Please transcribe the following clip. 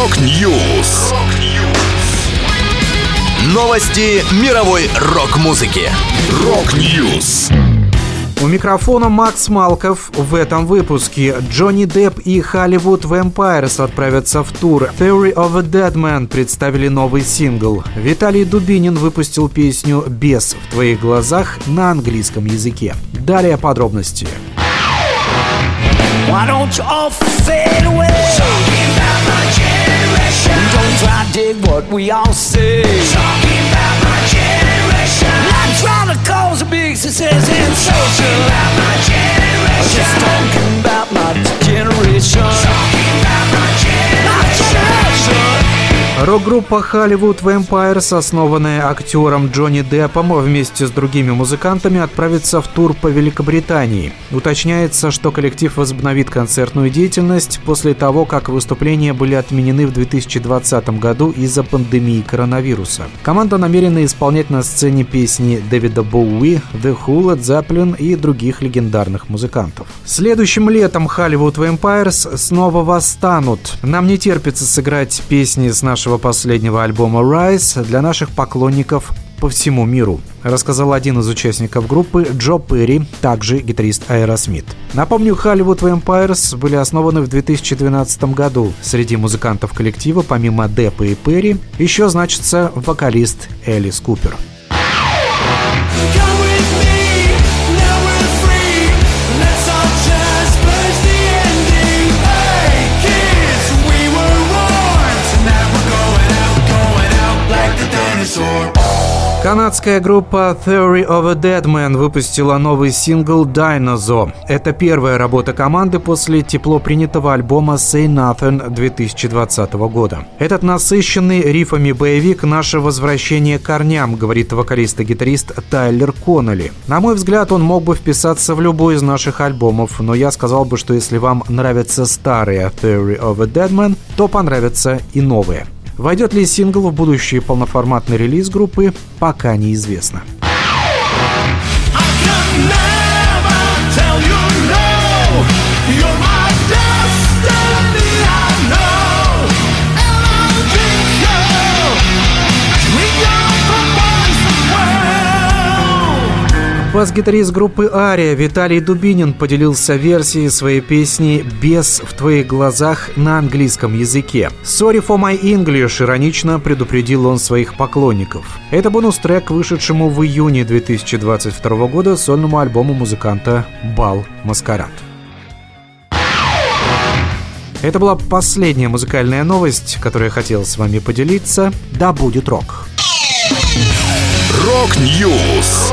Rock News. Новости мировой рок-музыки. Rock News. У микрофона Макс Малков. В этом выпуске Джонни Депп и Hollywood Vampires отправятся в тур. Theory of a Deadman представили новый сингл. Виталий Дубинин выпустил песню «Бес в твоих глазах» на английском языке. Далее подробности. Why don't you all fade away? We all say. Рок-группа Hollywood Vampires, основанная актером Джонни Деппом, вместе с другими музыкантами отправится в тур по Великобритании. Уточняется, что коллектив возобновит концертную деятельность после того, как выступления были отменены в 2020 году из-за пандемии коронавируса. Команда намерена исполнять на сцене песни Дэвида Боуи, The Who, Led Zeppelin и других легендарных музыкантов. Следующим летом Hollywood Vampires снова восстанут. Нам не терпится сыграть песни с нашего последнего альбома Rise для наших поклонников по всему миру, рассказал один из участников группы Джо Перри, также гитарист Aerosmith. Напомню, Hollywood Vampires были основаны в 2012 году. Среди музыкантов коллектива, помимо Деппа и Перри, еще значится вокалист Элис Купер. Канадская группа Theory of a Dead Man выпустила новый сингл Dinosaur. Это первая работа команды после тепло принятого альбома Say Nothing 2020 года. Этот насыщенный рифами боевик – наше возвращение к корням, говорит вокалист и гитарист Тайлер Коннелли. На мой взгляд, он мог бы вписаться в любой из наших альбомов, но я сказал бы, что если вам нравятся старые Theory of a Dead Man, то понравятся и новые. Войдет ли сингл в будущий полноформатный релиз группы, пока неизвестно. Бас-гитарист группы «Ария» Виталий Дубинин поделился версией своей песни «Без в твоих глазах» на английском языке. «Sorry for my English» иронично предупредил он своих поклонников. Это бонус-трек вышедшему в июне 2022 года сольному альбому музыканта «Бал Маскарад». Это была последняя музыкальная новость, которую я хотел с вами поделиться. Да будет рок! Rock News!